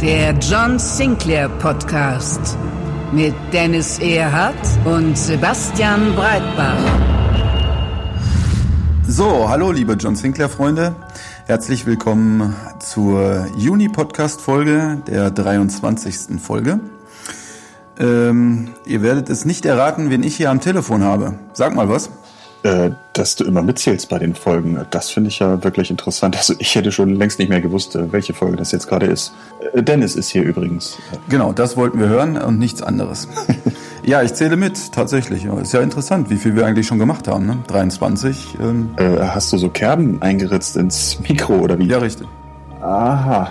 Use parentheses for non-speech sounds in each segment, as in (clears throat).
Der John Sinclair Podcast mit Dennis Erhardt und Sebastian Breitbach. So, hallo liebe John Sinclair Freunde. Herzlich willkommen zur Juni Podcast Folge, der 23. Folge. Ähm, ihr werdet es nicht erraten, wen ich hier am Telefon habe. Sag mal was. Äh, dass du immer mitzählst bei den Folgen, das finde ich ja wirklich interessant. Also ich hätte schon längst nicht mehr gewusst, äh, welche Folge das jetzt gerade ist. Äh, Dennis ist hier übrigens. Genau, das wollten wir hören und nichts anderes. (laughs) ja, ich zähle mit, tatsächlich. Ist ja interessant, wie viel wir eigentlich schon gemacht haben. Ne? 23. Ähm. Äh, hast du so Kerben eingeritzt ins Mikro oder wie? Ja, richtig. Aha,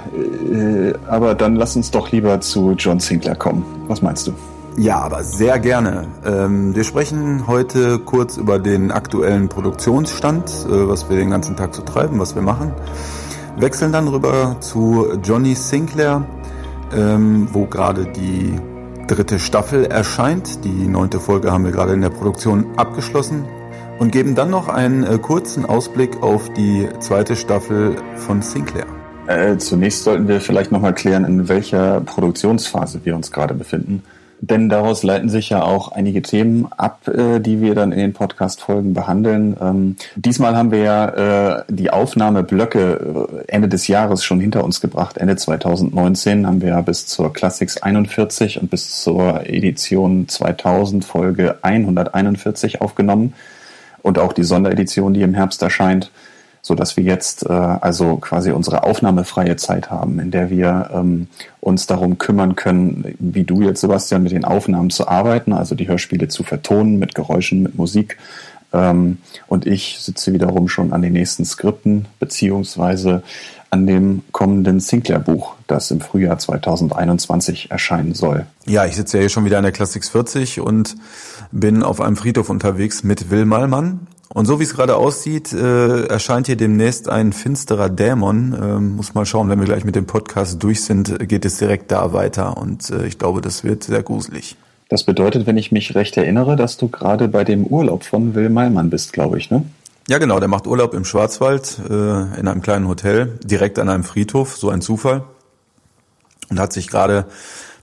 aber dann lass uns doch lieber zu John Sinclair kommen. Was meinst du? Ja, aber sehr gerne. Ähm, wir sprechen heute kurz über den aktuellen Produktionsstand, äh, was wir den ganzen Tag so treiben, was wir machen. Wechseln dann rüber zu Johnny Sinclair, ähm, wo gerade die dritte Staffel erscheint. Die neunte Folge haben wir gerade in der Produktion abgeschlossen und geben dann noch einen äh, kurzen Ausblick auf die zweite Staffel von Sinclair. Äh, zunächst sollten wir vielleicht nochmal klären, in welcher Produktionsphase wir uns gerade befinden. Denn daraus leiten sich ja auch einige Themen ab, äh, die wir dann in den Podcast-Folgen behandeln. Ähm, diesmal haben wir ja äh, die Aufnahmeblöcke äh, Ende des Jahres schon hinter uns gebracht. Ende 2019 haben wir ja bis zur Classics 41 und bis zur Edition 2000 Folge 141 aufgenommen. Und auch die Sonderedition, die im Herbst erscheint so dass wir jetzt äh, also quasi unsere aufnahmefreie Zeit haben, in der wir ähm, uns darum kümmern können, wie du jetzt, Sebastian, mit den Aufnahmen zu arbeiten, also die Hörspiele zu vertonen mit Geräuschen, mit Musik. Ähm, und ich sitze wiederum schon an den nächsten Skripten, beziehungsweise an dem kommenden Sinclair-Buch, das im Frühjahr 2021 erscheinen soll. Ja, ich sitze ja hier schon wieder an der Classics 40 und bin auf einem Friedhof unterwegs mit Will Mallmann. Und so wie es gerade aussieht, äh, erscheint hier demnächst ein finsterer Dämon. Äh, muss mal schauen, wenn wir gleich mit dem Podcast durch sind, geht es direkt da weiter. Und äh, ich glaube, das wird sehr gruselig. Das bedeutet, wenn ich mich recht erinnere, dass du gerade bei dem Urlaub von Will Meilmann bist, glaube ich, ne? Ja, genau. Der macht Urlaub im Schwarzwald äh, in einem kleinen Hotel, direkt an einem Friedhof. So ein Zufall. Und hat sich gerade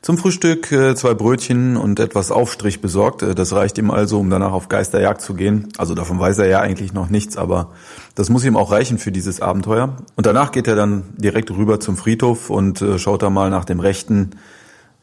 zum Frühstück äh, zwei Brötchen und etwas Aufstrich besorgt. Äh, das reicht ihm also, um danach auf Geisterjagd zu gehen. Also davon weiß er ja eigentlich noch nichts, aber das muss ihm auch reichen für dieses Abenteuer. Und danach geht er dann direkt rüber zum Friedhof und äh, schaut da mal nach dem Rechten,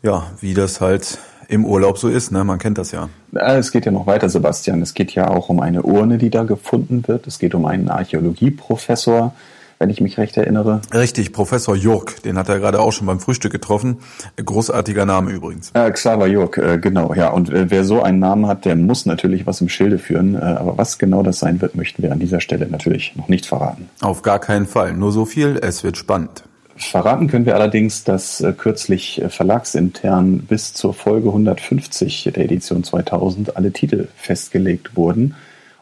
ja, wie das halt im Urlaub so ist, ne? Man kennt das ja. Es geht ja noch weiter, Sebastian. Es geht ja auch um eine Urne, die da gefunden wird. Es geht um einen Archäologieprofessor, wenn ich mich recht erinnere. Richtig, Professor Jurk, den hat er gerade auch schon beim Frühstück getroffen. Großartiger Name übrigens. Äh, Xaver Jurk, äh, genau, ja. Und äh, wer so einen Namen hat, der muss natürlich was im Schilde führen. Äh, aber was genau das sein wird, möchten wir an dieser Stelle natürlich noch nicht verraten. Auf gar keinen Fall. Nur so viel, es wird spannend. Verraten können wir allerdings, dass äh, kürzlich äh, verlagsintern bis zur Folge 150 der Edition 2000 alle Titel festgelegt wurden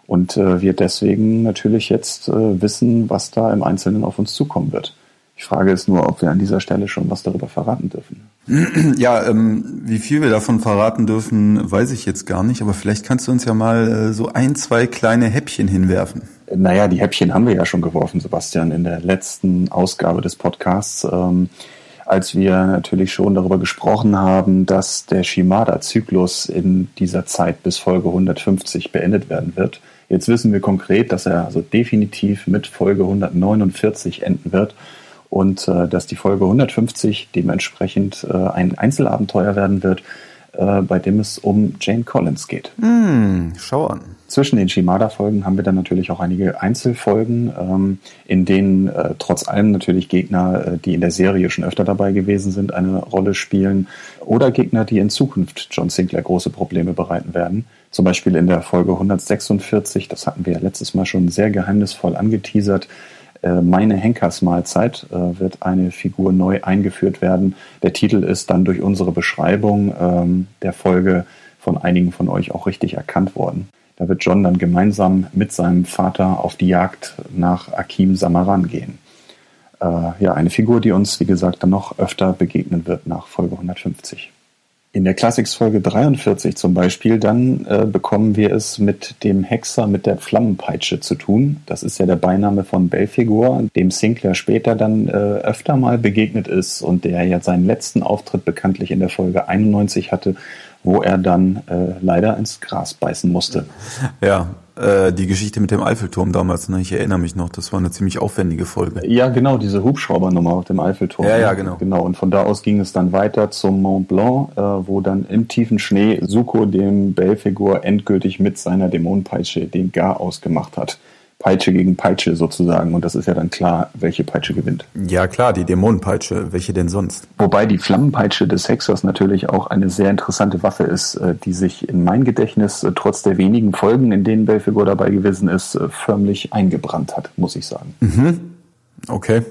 und äh, wir deswegen natürlich jetzt äh, wissen, was da im Einzelnen auf uns zukommen wird. Die Frage ist nur, ob wir an dieser Stelle schon was darüber verraten dürfen. (clears throat) Ja, ähm, wie viel wir davon verraten dürfen, weiß ich jetzt gar nicht, aber vielleicht kannst du uns ja mal äh, so ein, zwei kleine Häppchen hinwerfen. Naja, die Häppchen haben wir ja schon geworfen, Sebastian, in der letzten Ausgabe des Podcasts, ähm, als wir natürlich schon darüber gesprochen haben, dass der Shimada-Zyklus in dieser Zeit bis Folge 150 beendet werden wird. Jetzt wissen wir konkret, dass er also definitiv mit Folge 149 enden wird und äh, dass die Folge 150 dementsprechend äh, ein Einzelabenteuer werden wird, äh, bei dem es um Jane Collins geht. Hm, schau an. Zwischen den Shimada-Folgen haben wir dann natürlich auch einige Einzelfolgen, ähm, in denen äh, trotz allem natürlich Gegner, äh, die in der Serie schon öfter dabei gewesen sind, eine Rolle spielen oder Gegner, die in Zukunft John Sinclair große Probleme bereiten werden. Zum Beispiel in der Folge 146, das hatten wir ja letztes Mal schon sehr geheimnisvoll angeteasert, meine Henkersmahlzeit äh, wird eine Figur neu eingeführt werden. Der Titel ist dann durch unsere Beschreibung ähm, der Folge von einigen von euch auch richtig erkannt worden. Da wird John dann gemeinsam mit seinem Vater auf die Jagd nach Akim Samaran gehen. Äh, ja, eine Figur, die uns, wie gesagt, dann noch öfter begegnen wird nach Folge 150. In der Classics-Folge 43 zum Beispiel, dann äh, bekommen wir es mit dem Hexer mit der Flammenpeitsche zu tun. Das ist ja der Beiname von Belfigur, dem Sinclair später dann äh, öfter mal begegnet ist und der ja seinen letzten Auftritt bekanntlich in der Folge 91 hatte, wo er dann äh, leider ins Gras beißen musste. Ja, äh, die Geschichte mit dem Eiffelturm damals, ne? ich erinnere mich noch, das war eine ziemlich aufwendige Folge. Ja, genau, diese Hubschraubernummer auf dem Eiffelturm. Ja, ja, genau. Genau, und von da aus ging es dann weiter zum Mont Blanc, äh, wo dann im tiefen Schnee Suko dem Belfigur endgültig mit seiner Dämonenpeitsche den Gar ausgemacht hat. Peitsche gegen Peitsche sozusagen. Und das ist ja dann klar, welche Peitsche gewinnt. Ja, klar, die Dämonenpeitsche. Welche denn sonst? Wobei die Flammenpeitsche des Hexers natürlich auch eine sehr interessante Waffe ist, äh, die sich in mein Gedächtnis äh, trotz der wenigen Folgen, in denen Belfigur dabei gewesen ist, äh, förmlich eingebrannt hat, muss ich sagen. Mhm. Okay.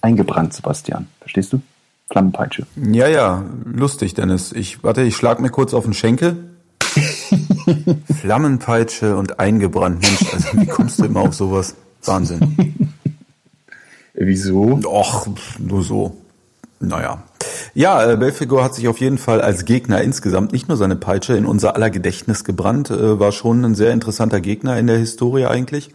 Eingebrannt, Sebastian. Verstehst du? Flammenpeitsche. Ja, ja, lustig, Dennis. Ich warte, ich schlag mir kurz auf den Schenkel. Flammenpeitsche und eingebrannt. Mensch, also wie kommst du immer auf sowas? Wahnsinn. Wieso? Och, nur so. Naja. Ja, äh, Belfigur hat sich auf jeden Fall als Gegner insgesamt nicht nur seine Peitsche in unser aller Gedächtnis gebrannt, äh, war schon ein sehr interessanter Gegner in der Historie eigentlich.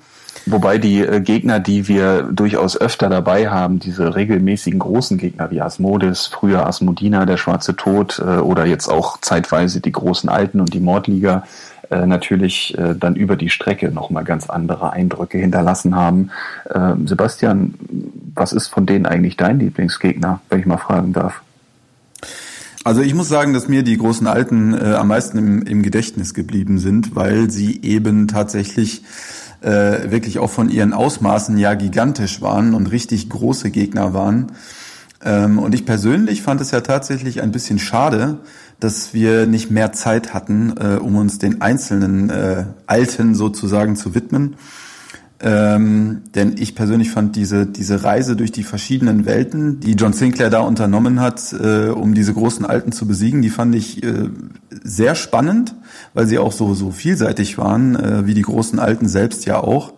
Wobei die äh, Gegner, die wir durchaus öfter dabei haben, diese regelmäßigen großen Gegner wie Asmodis, früher Asmodina, der Schwarze Tod äh, oder jetzt auch zeitweise die großen Alten und die Mordliga, äh, natürlich äh, dann über die Strecke nochmal ganz andere Eindrücke hinterlassen haben. Ähm, Sebastian, was ist von denen eigentlich dein Lieblingsgegner, wenn ich mal fragen darf? Also ich muss sagen, dass mir die großen Alten äh, am meisten im, im Gedächtnis geblieben sind, weil sie eben tatsächlich äh, wirklich auch von ihren Ausmaßen ja gigantisch waren und richtig große Gegner waren. Ähm, und ich persönlich fand es ja tatsächlich ein bisschen schade, dass wir nicht mehr Zeit hatten, äh, um uns den einzelnen äh, Alten sozusagen zu widmen. Ähm, denn ich persönlich fand diese, diese Reise durch die verschiedenen Welten, die John Sinclair da unternommen hat, äh, um diese großen Alten zu besiegen, die fand ich äh, sehr spannend, weil sie auch so, so vielseitig waren, äh, wie die großen Alten selbst ja auch.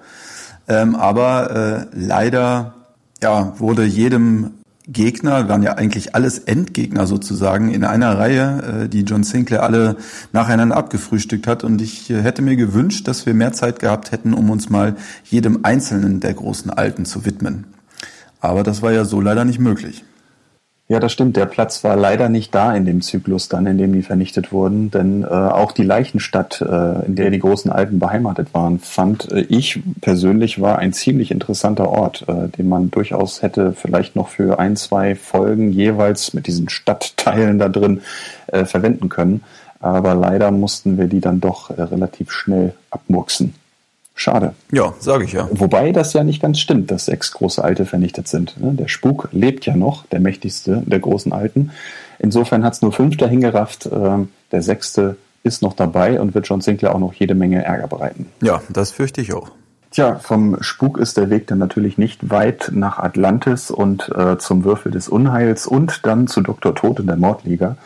Ähm, aber äh, leider ja, wurde jedem Gegner, waren ja eigentlich alles Endgegner sozusagen in einer Reihe, äh, die John Sinclair alle nacheinander abgefrühstückt hat. Und ich äh, hätte mir gewünscht, dass wir mehr Zeit gehabt hätten, um uns mal jedem einzelnen der großen Alten zu widmen. Aber das war ja so leider nicht möglich. Ja, das stimmt. Der Platz war leider nicht da in dem Zyklus dann, in dem die vernichtet wurden. Denn äh, auch die Leichenstadt, äh, in der die großen Alten beheimatet waren, fand äh, ich persönlich war ein ziemlich interessanter Ort, äh, den man durchaus hätte vielleicht noch für ein, zwei Folgen jeweils mit diesen Stadtteilen da drin äh, verwenden können. Aber leider mussten wir die dann doch äh, relativ schnell abmurksen. Schade. Ja, sage ich ja. Wobei das ja nicht ganz stimmt, dass sechs große Alte vernichtet sind. Ne? Der Spuk lebt ja noch, der mächtigste der großen Alten. Insofern hat es nur fünf dahin gerafft. Ähm, der sechste ist noch dabei und wird John Sinclair auch noch jede Menge Ärger bereiten. Ja, das fürchte ich auch. Tja, vom Spuk ist der Weg dann natürlich nicht weit nach Atlantis und äh, zum Würfel des Unheils und dann zu Dr. Tod in der Mordliga.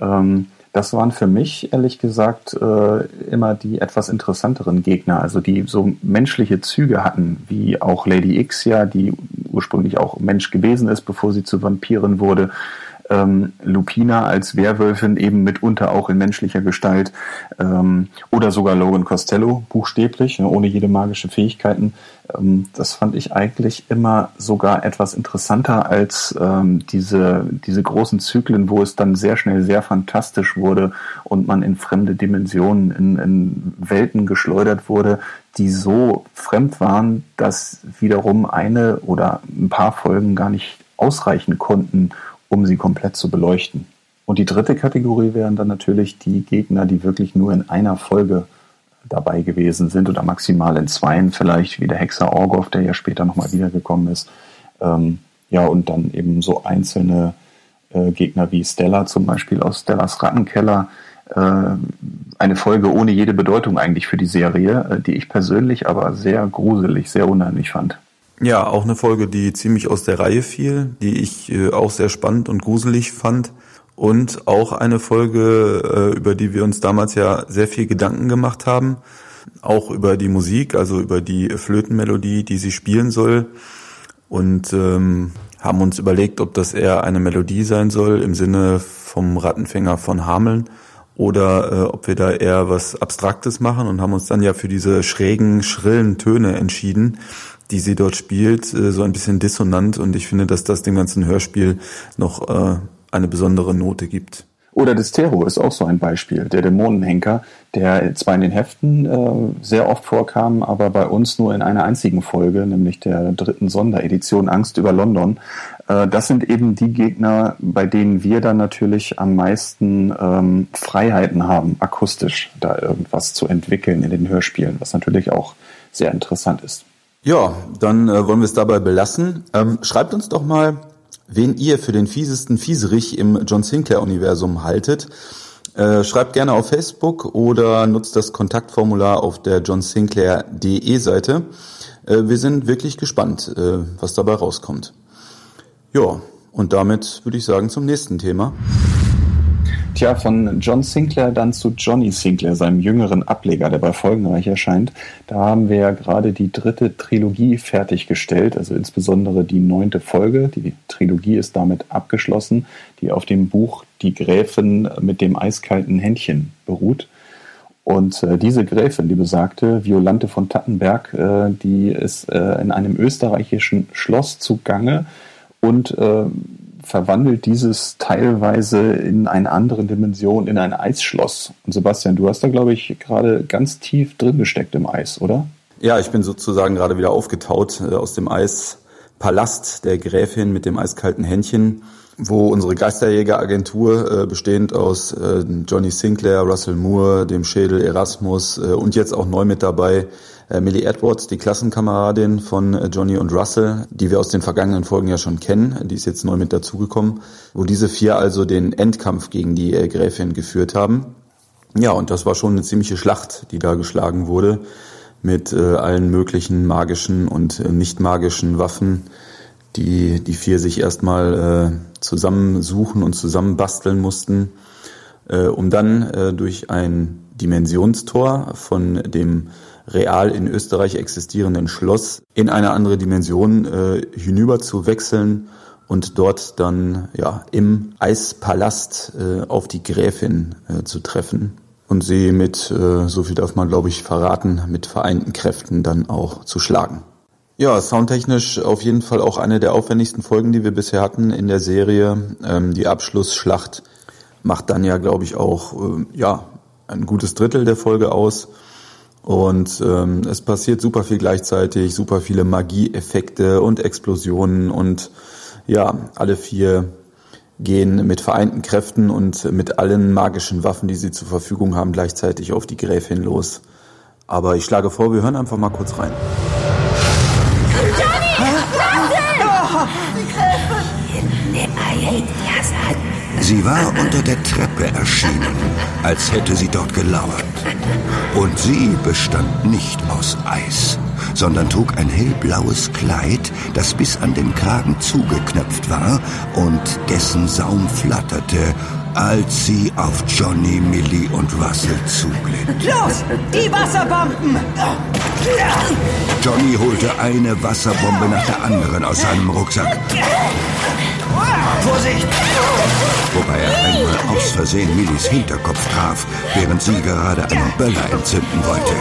Ähm, das waren für mich, ehrlich gesagt, äh, immer die etwas interessanteren Gegner, also die so menschliche Züge hatten, wie auch Lady X ja, die ursprünglich auch Mensch gewesen ist, bevor sie zu Vampirin wurde ähm, Lupina als Werwölfin eben mitunter auch in menschlicher Gestalt ähm, oder sogar Logan Costello buchstäblich, ne, ohne jede magische Fähigkeiten. Ähm, das fand ich eigentlich immer sogar etwas interessanter als ähm, diese, diese großen Zyklen, wo es dann sehr schnell sehr fantastisch wurde und man in fremde Dimensionen, in, in Welten geschleudert wurde, die so fremd waren, dass wiederum eine oder ein paar Folgen gar nicht ausreichen konnten, um sie komplett zu beleuchten. Und die dritte Kategorie wären dann natürlich die Gegner, die wirklich nur in einer Folge dabei gewesen sind oder maximal in zweien vielleicht, wie der Hexer Orgoff, der ja später nochmal wiedergekommen ist. Ähm, ja, und dann eben so einzelne äh, Gegner wie Stella zum Beispiel aus Stellas Rattenkeller. Äh, eine Folge ohne jede Bedeutung eigentlich für die Serie, äh, die ich persönlich aber sehr gruselig, sehr unheimlich fand. Ja, auch eine Folge, die ziemlich aus der Reihe fiel, die ich äh, auch sehr spannend und gruselig fand. Und auch eine Folge, äh, über die wir uns damals ja sehr viel Gedanken gemacht haben. Auch über die Musik, also über die Flötenmelodie, die sie spielen soll. Und ähm, haben uns überlegt, ob das eher eine Melodie sein soll im Sinne vom Rattenfänger von Hameln oder äh, ob wir da eher was Abstraktes machen und haben uns dann ja für diese schrägen, schrillen Töne entschieden, die sie dort spielt, äh, so ein bisschen dissonant und ich finde, dass das dem ganzen Hörspiel noch äh, eine besondere Note gibt. Oder Destero ist auch so ein Beispiel, der Dämonenhenker, der zwar in den Heften äh, sehr oft vorkam, aber bei uns nur in einer einzigen Folge, nämlich der dritten Sonderedition Angst über London. Das sind eben die Gegner, bei denen wir dann natürlich am meisten ähm, Freiheiten haben, akustisch da irgendwas zu entwickeln in den Hörspielen, was natürlich auch sehr interessant ist. Ja, dann äh, wollen wir es dabei belassen. Ähm, schreibt uns doch mal, wen ihr für den fiesesten Fieserich im John Sinclair-Universum haltet. Äh, schreibt gerne auf Facebook oder nutzt das Kontaktformular auf der johnsinclair.de Seite. Äh, wir sind wirklich gespannt, äh, was dabei rauskommt. Ja, und damit würde ich sagen zum nächsten Thema. Tja, von John Sinclair dann zu Johnny Sinclair, seinem jüngeren Ableger, der bei Folgenreich erscheint. Da haben wir ja gerade die dritte Trilogie fertiggestellt, also insbesondere die neunte Folge. Die Trilogie ist damit abgeschlossen, die auf dem Buch Die Gräfin mit dem eiskalten Händchen beruht. Und äh, diese Gräfin, die besagte Violante von Tattenberg, äh, die ist äh, in einem österreichischen Schloss zugange und äh, verwandelt dieses teilweise in eine andere Dimension, in ein Eisschloss. Und Sebastian, du hast da, glaube ich, gerade ganz tief drin gesteckt im Eis, oder? Ja, ich bin sozusagen gerade wieder aufgetaut äh, aus dem Eispalast der Gräfin mit dem eiskalten Händchen, wo unsere Geisterjägeragentur, äh, bestehend aus äh, Johnny Sinclair, Russell Moore, dem Schädel Erasmus und jetzt auch neu mit dabei Millie Edwards, die Klassenkameradin von äh, Johnny und Russell, die wir aus den vergangenen Folgen ja schon kennen, die ist jetzt neu mit dazugekommen, wo diese vier also den Endkampf gegen die äh, Gräfin geführt haben. Ja, und das war schon eine ziemliche Schlacht, die da geschlagen wurde, mit äh, allen möglichen magischen und äh, nicht magischen Waffen, die die vier sich erstmal äh, zusammensuchen und zusammenbasteln mussten, äh, um dann äh, durch ein Dimensionstor von dem real in Österreich existierenden Schloss in eine andere Dimension äh, hinüber zu wechseln und dort dann ja im Eispalast äh, auf die Gräfin äh, zu treffen und sie mit, äh, so viel darf man glaube ich verraten, mit vereinten Kräften dann auch zu schlagen. Ja, soundtechnisch auf jeden Fall auch eine der aufwendigsten Folgen, die wir bisher hatten in der Serie. Ähm, die Abschlussschlacht macht dann ja, glaube ich, auch äh, ja ein gutes Drittel der Folge aus. Und ähm, es passiert super viel gleichzeitig, super viele Magieeffekte und Explosionen und ja, alle vier gehen mit vereinten Kräften und mit allen magischen Waffen, die sie zur Verfügung haben, gleichzeitig auf die Gräfin los. Aber ich schlage vor, wir hören einfach mal kurz rein. Sie war unter der Treppe erschienen, als hätte sie dort gelauert. Und sie bestand nicht aus Eis, sondern trug ein hellblaues Kleid, das bis an den Kragen zugeknöpft war und dessen Saum flatterte, als sie auf Johnny, Millie und Russell zuglitt. Los, die Wasserbomben! Johnny holte eine Wasserbombe nach der anderen aus seinem Rucksack. Vorsicht! Wobei er einmal aus Versehen Millis Hinterkopf traf, während sie gerade einen Böller entzünden wollte.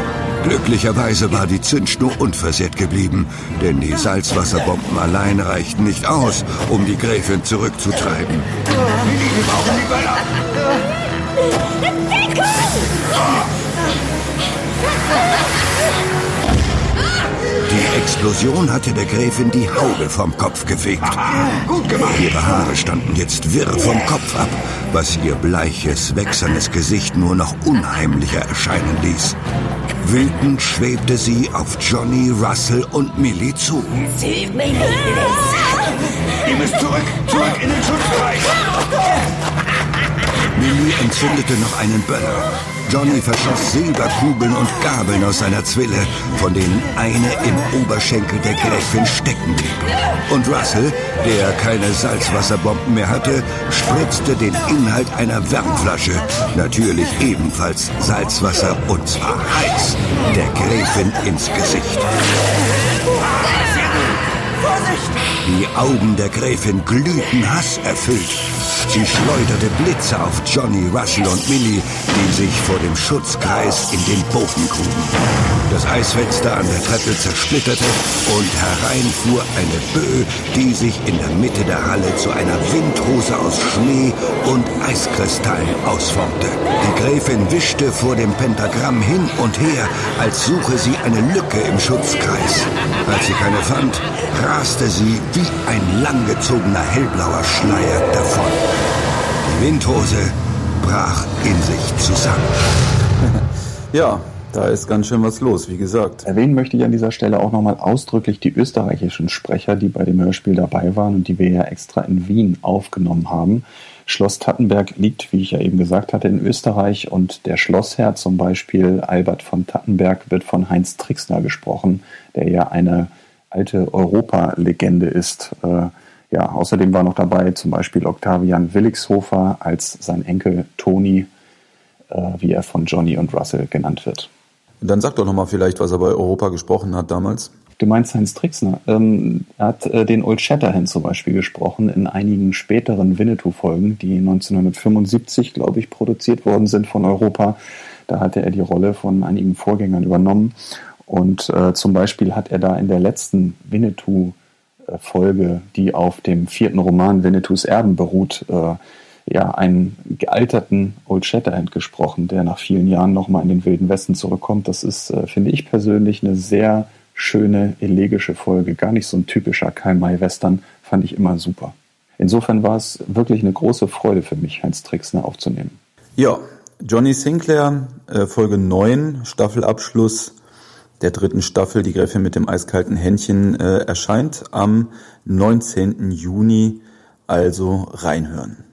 Glücklicherweise war die Zündschnur unversehrt geblieben, denn die Salzwasserbomben allein reichten nicht aus, um die Gräfin zurückzutreiben. Milli, wir brauchen die Böller! Die Explosion hatte der Gräfin die Haube vom Kopf gefegt. Gut gemacht. Ihre Haare standen jetzt wirr vom Kopf ab, was ihr bleiches, wächsernes Gesicht nur noch unheimlicher erscheinen ließ. Wütend schwebte sie auf Johnny, Russell und Millie zu. Sie mich Ihr müsst zurück, zurück in den Schutzkreis. Millie entzündete noch einen Böller. Johnny verschoss Silberkugeln und Gabeln aus seiner Zwille, von denen eine im Oberschenkel der Gräfin stecken blieb. Und Russell, der keine Salzwasserbomben mehr hatte, spritzte den Inhalt einer Wärmflasche, natürlich ebenfalls Salzwasser und zwar heiß, der Gräfin ins Gesicht. Die Augen der Gräfin glühten hasserfüllt. Sie schleuderte Blitze auf Johnny, Russell und Millie, die sich vor dem Schutzkreis in den Boden gruben. Das Eisfenster an der Treppe zersplitterte und herein fuhr eine Böe, die sich in der Mitte der Halle zu einer Windhose aus Schnee und Eiskristallen ausformte. Die Gräfin wischte vor dem Pentagramm hin und her, als suche sie eine Lücke im Schutzkreis. Als sie keine fand, raste sie wie ein langgezogener hellblauer Schleier davon. Die Windhose brach in sich zusammen. (laughs) Ja, da ist ganz schön was los, wie gesagt. Erwähnen möchte ich an dieser Stelle auch nochmal ausdrücklich die österreichischen Sprecher, die bei dem Hörspiel dabei waren und die wir ja extra in Wien aufgenommen haben. Schloss Tattenberg liegt, wie ich ja eben gesagt hatte, in Österreich und der Schlossherr zum Beispiel, Albert von Tattenberg, wird von Heinz Trixner gesprochen, der ja eine alte Europa-Legende ist. Äh, ja, außerdem war noch dabei zum Beispiel Octavian Willigshofer als sein Enkel Toni, äh, wie er von Johnny und Russell genannt wird. Dann sag doch nochmal vielleicht, was er bei Europa gesprochen hat damals. Du meinst Heinz Trixner. Ähm, er hat äh, den Old Shatterhand zum Beispiel gesprochen in einigen späteren Winnetou-Folgen, die 1975, glaube ich, produziert worden sind von Europa. Da hatte er die Rolle von einigen Vorgängern übernommen. Und äh, zum Beispiel hat er da in der letzten Winnetou-Folge, die auf dem vierten Roman Winnetous Erben beruht, äh, ja, einen gealterten Old Shatterhand gesprochen, der nach vielen Jahren nochmal in den Wilden Westen zurückkommt. Das ist, äh, finde ich persönlich, eine sehr schöne, elegische Folge. Gar nicht so ein typischer Karl-May-Western, fand ich immer super. Insofern war es wirklich eine große Freude für mich, Heinz Trixner aufzunehmen. Ja, Johnny Sinclair, äh, Folge 9, Staffelabschluss der dritten Staffel, die Gräfin mit dem eiskalten Händchen, äh, erscheint am 19. Juni, also reinhören.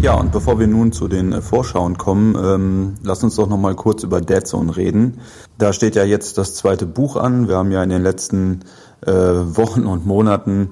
Ja, und bevor wir nun zu den äh, Vorschauen kommen, ähm, lass uns doch noch mal kurz über Dead Zone reden. Da steht ja jetzt das zweite Buch an. Wir haben ja in den letzten äh, Wochen und Monaten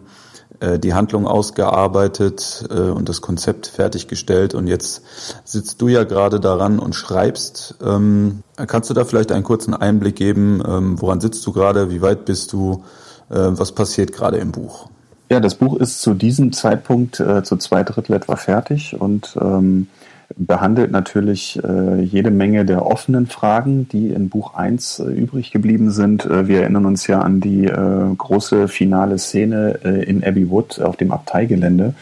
die Handlung ausgearbeitet äh, und das Konzept fertiggestellt und jetzt sitzt du ja gerade daran und schreibst. Ähm, kannst du da vielleicht einen kurzen Einblick geben? Ähm, woran sitzt du gerade? Wie weit bist du? Äh, was passiert gerade im Buch? Ja, das Buch ist zu diesem Zeitpunkt äh, zu zwei Drittel etwa fertig und ähm, behandelt natürlich äh, jede Menge der offenen Fragen, die in Buch 1 äh, übrig geblieben sind. Äh, wir erinnern uns ja an die äh, große finale Szene äh, in Abbey Wood auf dem Abteigelände,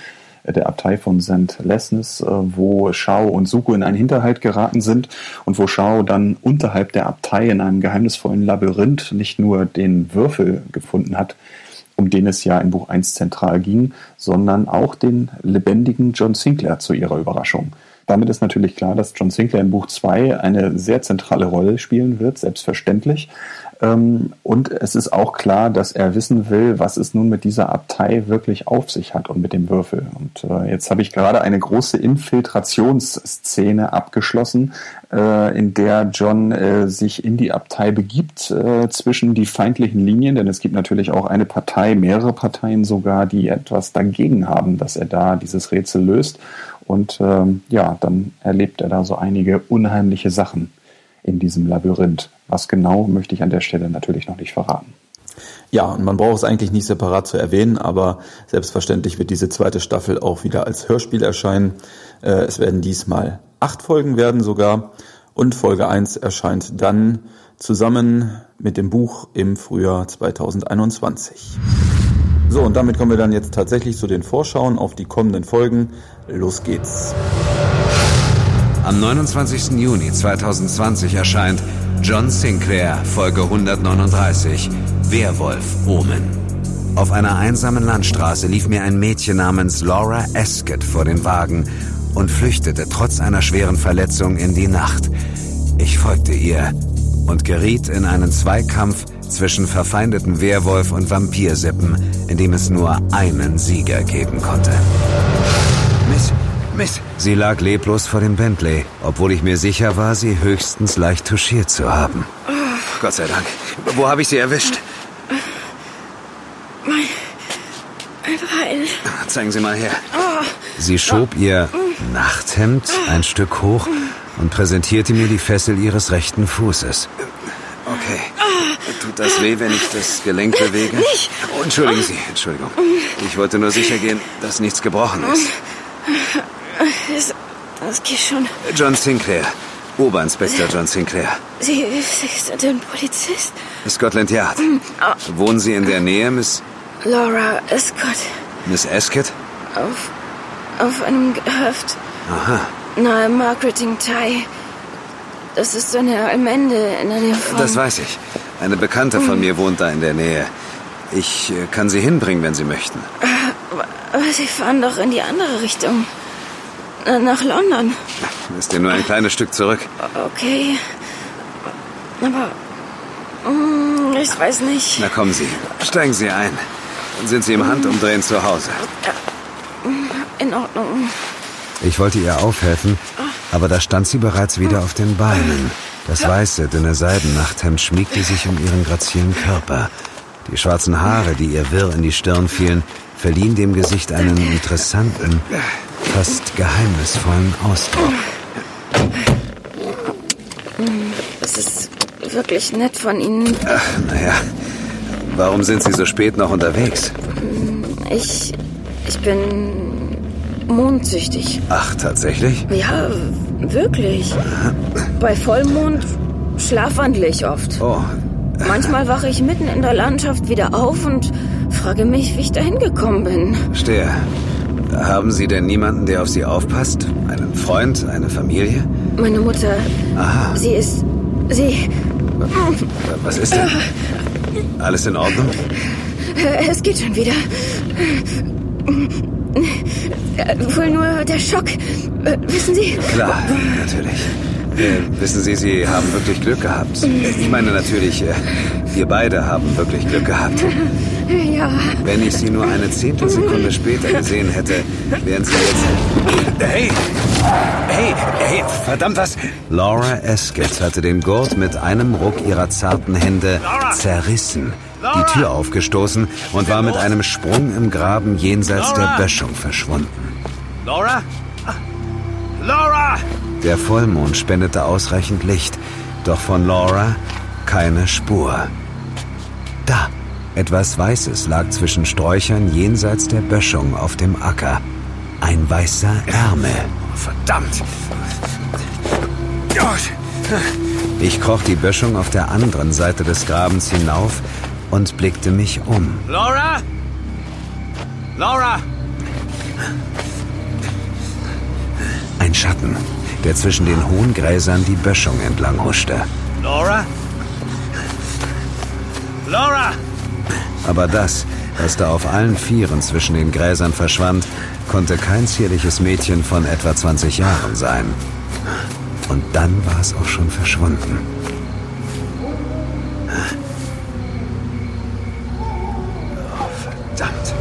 äh, der Abtei von St. Lesnes, wo Shao und Suko in einen Hinterhalt geraten sind und wo Shao dann unterhalb der Abtei in einem geheimnisvollen Labyrinth nicht nur den Würfel gefunden hat, um den es ja in Buch 1 zentral ging, sondern auch den lebendigen John Sinclair zu ihrer Überraschung. Damit ist natürlich klar, dass John Sinclair in Buch 2 eine sehr zentrale Rolle spielen wird, selbstverständlich. Ähm, und es ist auch klar, dass er wissen will, was es nun mit dieser Abtei wirklich auf sich hat und mit dem Würfel. Und äh, jetzt habe ich gerade eine große Infiltrationsszene abgeschlossen, äh, in der John äh, sich in die Abtei begibt zwischen die feindlichen Linien, denn es gibt natürlich auch eine Partei, mehrere Parteien sogar, die etwas dagegen haben, dass er da dieses Rätsel löst. Und ähm, ja, dann erlebt er da so einige unheimliche Sachen in diesem Labyrinth. Was genau, möchte ich an der Stelle natürlich noch nicht verraten. Ja, und man braucht es eigentlich nicht separat zu erwähnen, aber selbstverständlich wird diese zweite Staffel auch wieder als Hörspiel erscheinen. Äh, es werden diesmal acht Folgen werden sogar und Folge 1 erscheint dann zusammen mit dem Buch im Frühjahr 2021. So, und damit kommen wir dann jetzt tatsächlich zu den Vorschauen auf die kommenden Folgen. Los geht's. Am 29. Juni 2020 erscheint John Sinclair, Folge 139, Werwolf-Omen. Auf einer einsamen Landstraße lief mir ein Mädchen namens Laura Escott vor den Wagen und flüchtete trotz einer schweren Verletzung in die Nacht. Ich folgte ihr und geriet in einen Zweikampf zwischen verfeindeten Werwolf und Vampirsippen, in dem es nur einen Sieger geben konnte. Miss, Miss. Sie lag leblos vor dem Bentley, obwohl ich mir sicher war, sie höchstens leicht touchiert zu haben. Oh. Gott sei Dank. Wo habe ich sie erwischt? Mein, mein Bein. Zeigen Sie mal her. Oh. Sie schob ihr Nachthemd ein Stück hoch und präsentierte mir die Fessel ihres rechten Fußes. Okay. Tut das weh, wenn ich das Gelenk bewege? Nicht. Oh, entschuldigen Sie, Entschuldigung. Ich wollte nur sicher gehen, dass nichts gebrochen ist. Das, das geht schon. John Sinclair. Oberinspektor John Sinclair. Sie, Sie sind ein Polizist? Scotland Yard. Wohnen Sie in der Nähe, Miss... Laura Escott. Miss Escott? Auf, auf einem Gehöft Aha. nahe Margareting Thai. Das ist so eine Allmende in der Nähe von... Das weiß ich. Eine Bekannte von mir wohnt da in der Nähe. Ich äh, kann Sie hinbringen, wenn Sie möchten. Aber Sie fahren doch in die andere Richtung. Na- Nach London. Ist ja nur ein kleines Stück zurück. Okay. Aber... mm, Ich weiß nicht. Na kommen Sie, steigen Sie ein. Dann sind Sie im Handumdrehen zu Hause. In Ordnung. Ich wollte ihr aufhelfen, aber da stand sie bereits wieder auf den Beinen. Das weiße, dünne Seidennachthemd schmiegte sich um ihren grazilen Körper. Die schwarzen Haare, die ihr wirr in die Stirn fielen, verliehen dem Gesicht einen interessanten, fast geheimnisvollen Ausdruck. Das ist wirklich nett von Ihnen. Naja, warum sind Sie so spät noch unterwegs? Ich. Ich bin. mondsüchtig. Ach, tatsächlich? Ja, wirklich. Bei Vollmond schlafwandle ich oft. Oh, Manchmal wache ich mitten in der Landschaft wieder auf und frage mich, wie ich dahin gekommen bin. Stehe. Haben Sie denn niemanden, der auf Sie aufpasst? Einen Freund, eine Familie? Meine Mutter. Aha. Sie ist. Sie. Was ist denn? Alles in Ordnung? Es geht schon wieder. Wohl nur der Schock. Wissen Sie? Klar, natürlich. Äh, wissen Sie, Sie haben wirklich Glück gehabt. Ich meine natürlich, äh, wir beide haben wirklich Glück gehabt. Ja. Wenn ich Sie nur eine Zehntelsekunde später gesehen hätte, wären Sie jetzt... Hey! Hey! Hey! Verdammt was! Laura Escott hatte den Gurt mit einem Ruck ihrer zarten Hände zerrissen, die Tür aufgestoßen und war mit einem Sprung im Graben jenseits der Böschung verschwunden. Laura? Laura! Der Vollmond spendete ausreichend Licht, doch von Laura keine Spur. Da, etwas Weißes lag zwischen Sträuchern jenseits der Böschung auf dem Acker. Ein weißer Ärmel. Verdammt! Ich kroch die Böschung auf der anderen Seite des Grabens hinauf und blickte mich um. Laura? Laura! Ein Schatten, der zwischen den hohen Gräsern die Böschung entlang huschte. Laura? Laura! Aber das, was da auf allen Vieren zwischen den Gräsern verschwand, konnte kein zierliches Mädchen von etwa 20 Jahren sein. Und dann war es auch schon verschwunden. Verdammt!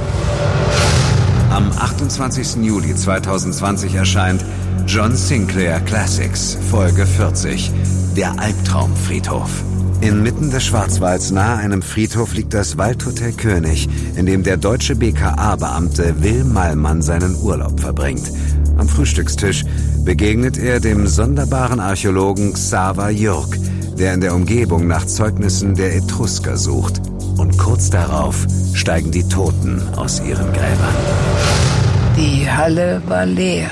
Am 28. Juli 2020 erscheint John Sinclair Classics, Folge 40, der Albtraumfriedhof. Inmitten des Schwarzwalds nahe einem Friedhof liegt das Waldhotel König, in dem der deutsche BKA-Beamte Will Mallmann seinen Urlaub verbringt. Am Frühstückstisch begegnet er dem sonderbaren Archäologen Xaver Jürg, der in der Umgebung nach Zeugnissen der Etrusker sucht. Und kurz darauf steigen die Toten aus ihren Gräbern. Die Halle war leer.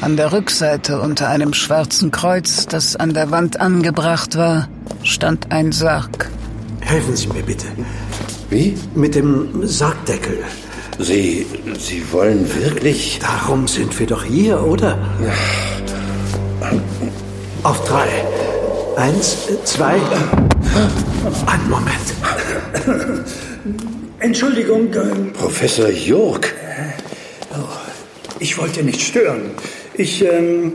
An der Rückseite unter einem schwarzen Kreuz, das an der Wand angebracht war, stand ein Sarg. Helfen Sie mir bitte. Wie? Mit dem Sargdeckel. Sie, Sie wollen wirklich? Darum sind wir doch hier, oder? Auf drei. Eins, zwei. Einen Moment. Entschuldigung. Professor York. Ich wollte nicht stören. Ich, ähm,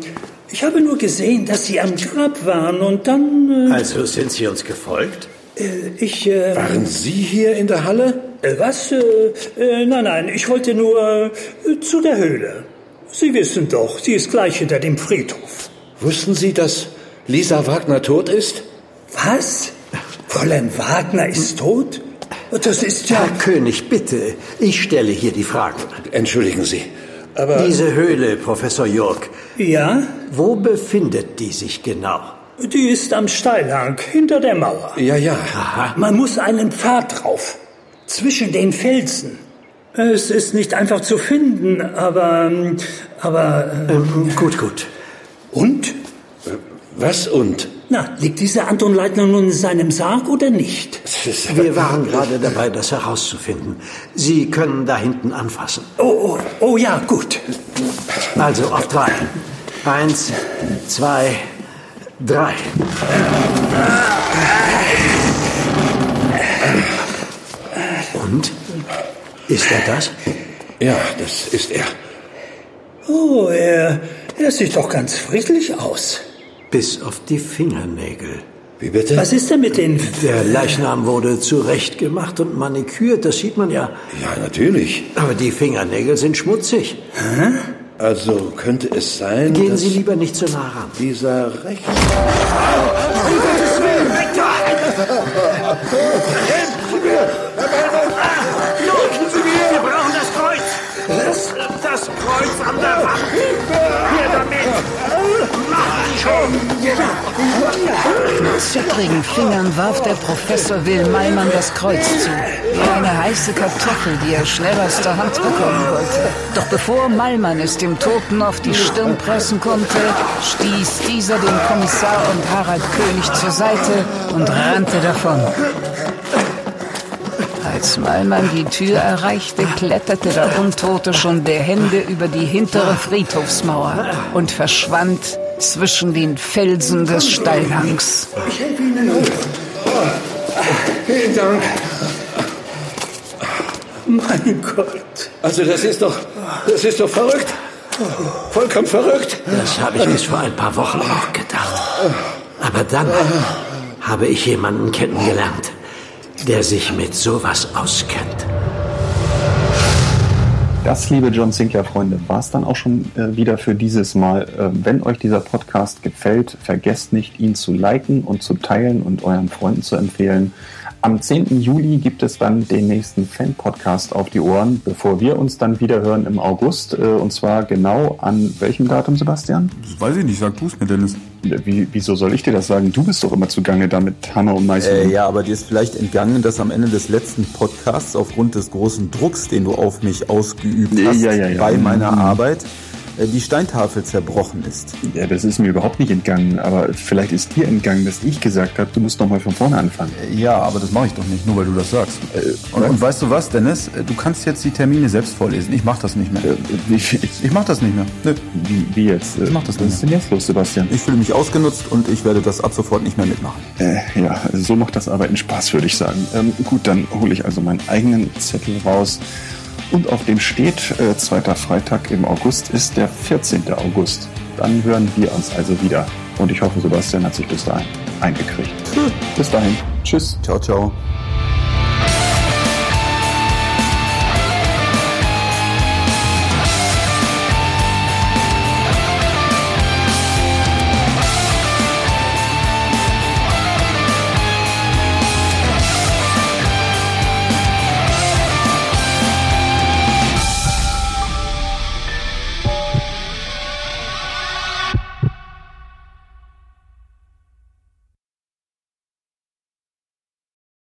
ich habe nur gesehen, dass Sie am Grab waren und dann. Äh, also sind Sie uns gefolgt? Äh, ich. Äh, waren Sie hier in der Halle? Äh, was? Äh, äh, nein, nein, ich wollte nur zu der Höhle. Sie wissen doch, sie ist gleich hinter dem Friedhof. Wussten Sie, dass Lisa Wagner tot ist? Was? Fräulein Wagner ist tot? Das ist ja. Herr König, bitte. Ich stelle hier die Fragen. Entschuldigen Sie. Aber Diese Höhle, Professor York. Ja? Wo befindet die sich genau? Die ist am Steilhang, hinter der Mauer. Ja, ja. Aha. Man muss einen Pfad drauf. Zwischen den Felsen. Es ist nicht einfach zu finden, aber. Aber. Ähm, gut, gut. Und? Was und? Na, liegt dieser Anton Leitner nun in seinem Sarg oder nicht? Wir waren gerade dabei, das herauszufinden. Sie können da hinten anfassen. Oh, oh, oh ja, gut. Also auf drei. Eins, zwei, drei. Und? Ist er das? Ja, das ist er. Oh, er, er sieht doch ganz friedlich aus. Bis auf die Fingernägel. Wie bitte? Was ist denn mit den... Der Leichnam wurde zurechtgemacht und manikürt, das sieht man ja. Ja, natürlich. Aber die Fingernägel sind schmutzig. Hä? Also könnte es sein, Gehen dass Sie lieber nicht so nah ran. dieser rechts... Um Gottes Willen, weg (laughs) zittrigen Fingern warf der Professor Will Maimann das Kreuz zu. Wie eine heiße Kartoffel, die er schnell aus der Hand bekommen wollte. Doch bevor Malmann es dem Toten auf die Stirn pressen konnte, stieß dieser den Kommissar und Harald König zur Seite und rannte davon. Als Malmann die Tür erreichte, kletterte der Untote schon der Hände über die hintere Friedhofsmauer und verschwand zwischen den Felsen des Steilhangs. Ich helfe Ihnen hoch. Vielen Dank. Mein Gott. Also das ist doch... Das ist doch verrückt. Vollkommen verrückt. Das habe ich bis vor ein paar Wochen auch gedacht. Aber dann habe ich jemanden kennengelernt, der sich mit sowas auskennt. Das, liebe John Sinclair-Freunde, war es dann auch schon äh, wieder für dieses Mal. Äh, wenn euch dieser Podcast gefällt, vergesst nicht, ihn zu liken und zu teilen und euren Freunden zu empfehlen. Am 10. Juli gibt es dann den nächsten Fan-Podcast auf die Ohren, bevor wir uns dann wieder hören im August. Äh, und zwar genau an welchem Datum, Sebastian? Das weiß ich nicht, sag du es mir, Dennis. Wie, wieso soll ich dir das sagen? Du bist doch immer zugange da mit Hammer und Meißel. Äh, ja, aber dir ist vielleicht entgangen, dass am Ende des letzten Podcasts aufgrund des großen Drucks, den du auf mich ausgeübt hast, Ja, ja, ja. bei meiner Mhm. Arbeit, die Steintafel zerbrochen ist. Ja, das ist mir überhaupt nicht entgangen, aber vielleicht ist dir entgangen, dass ich gesagt habe, du musst noch mal von vorne anfangen. Ja, aber das mache ich doch nicht, nur weil du das sagst. Äh, Und, und weißt du was, Dennis? Äh, Du kannst jetzt die Termine selbst vorlesen. Ich mache das nicht mehr. Äh, Wie, Ich mache das nicht mehr. Nö. wie, wie jetzt? Ich mach das Was nicht ist denn jetzt los, Sebastian? Ich fühle mich ausgenutzt und ich werde das ab sofort nicht mehr mitmachen. Äh, ja, so macht das Arbeiten Spaß, würde ich sagen. Ähm, gut, dann hole ich also meinen eigenen Zettel raus. Und auf dem steht, äh, zweiter Freitag im August ist der 14. August. Dann hören wir uns also wieder. Und ich hoffe, Sebastian hat sich bis dahin eingekriegt. Bis dahin. Tschüss. Ciao, ciao.